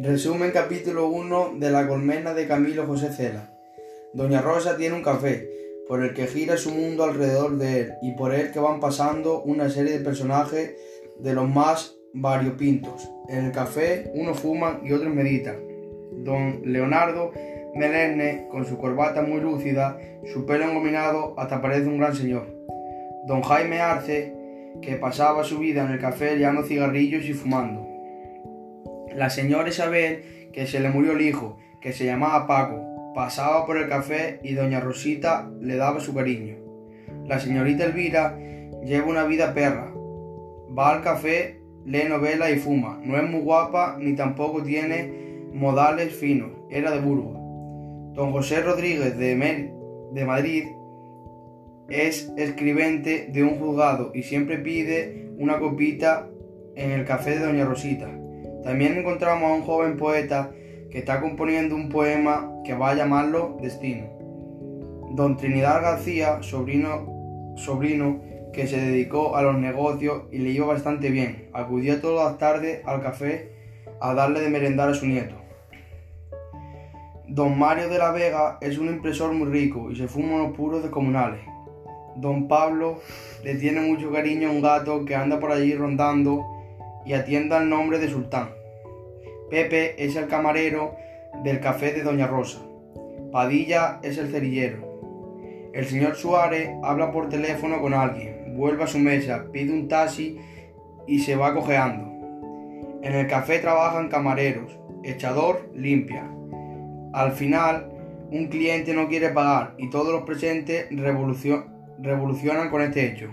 Resumen capítulo 1 de La colmena de Camilo José Cela. Doña Rosa tiene un café, por el que gira su mundo alrededor de él y por el que van pasando una serie de personajes de los más variopintos. En el café unos fuman y otros meditan. Don Leonardo Melerne, con su corbata muy lúcida, su pelo engominado, hasta parece un gran señor. Don Jaime Arce, que pasaba su vida en el café liando cigarrillos y fumando la señora Isabel, que se le murió el hijo, que se llamaba Paco, pasaba por el café y doña Rosita le daba su cariño. La señorita Elvira lleva una vida perra. Va al café, lee novela y fuma. No es muy guapa ni tampoco tiene modales finos. Era de Burgos. Don José Rodríguez de, de Madrid es escribente de un juzgado y siempre pide una copita en el café de Doña Rosita. También encontramos a un joven poeta que está componiendo un poema que va a llamarlo Destino. Don Trinidad García, sobrino, sobrino que se dedicó a los negocios y le iba bastante bien, acudía todas las tardes al café a darle de merendar a su nieto. Don Mario de la Vega es un impresor muy rico y se fuma unos puros de comunales. Don Pablo le tiene mucho cariño a un gato que anda por allí rondando y atienda al nombre de Sultán. Pepe es el camarero del café de Doña Rosa. Padilla es el cerillero. El señor Suárez habla por teléfono con alguien, vuelve a su mesa, pide un taxi y se va cojeando. En el café trabajan camareros, echador limpia. Al final, un cliente no quiere pagar y todos los presentes revolucionan con este hecho.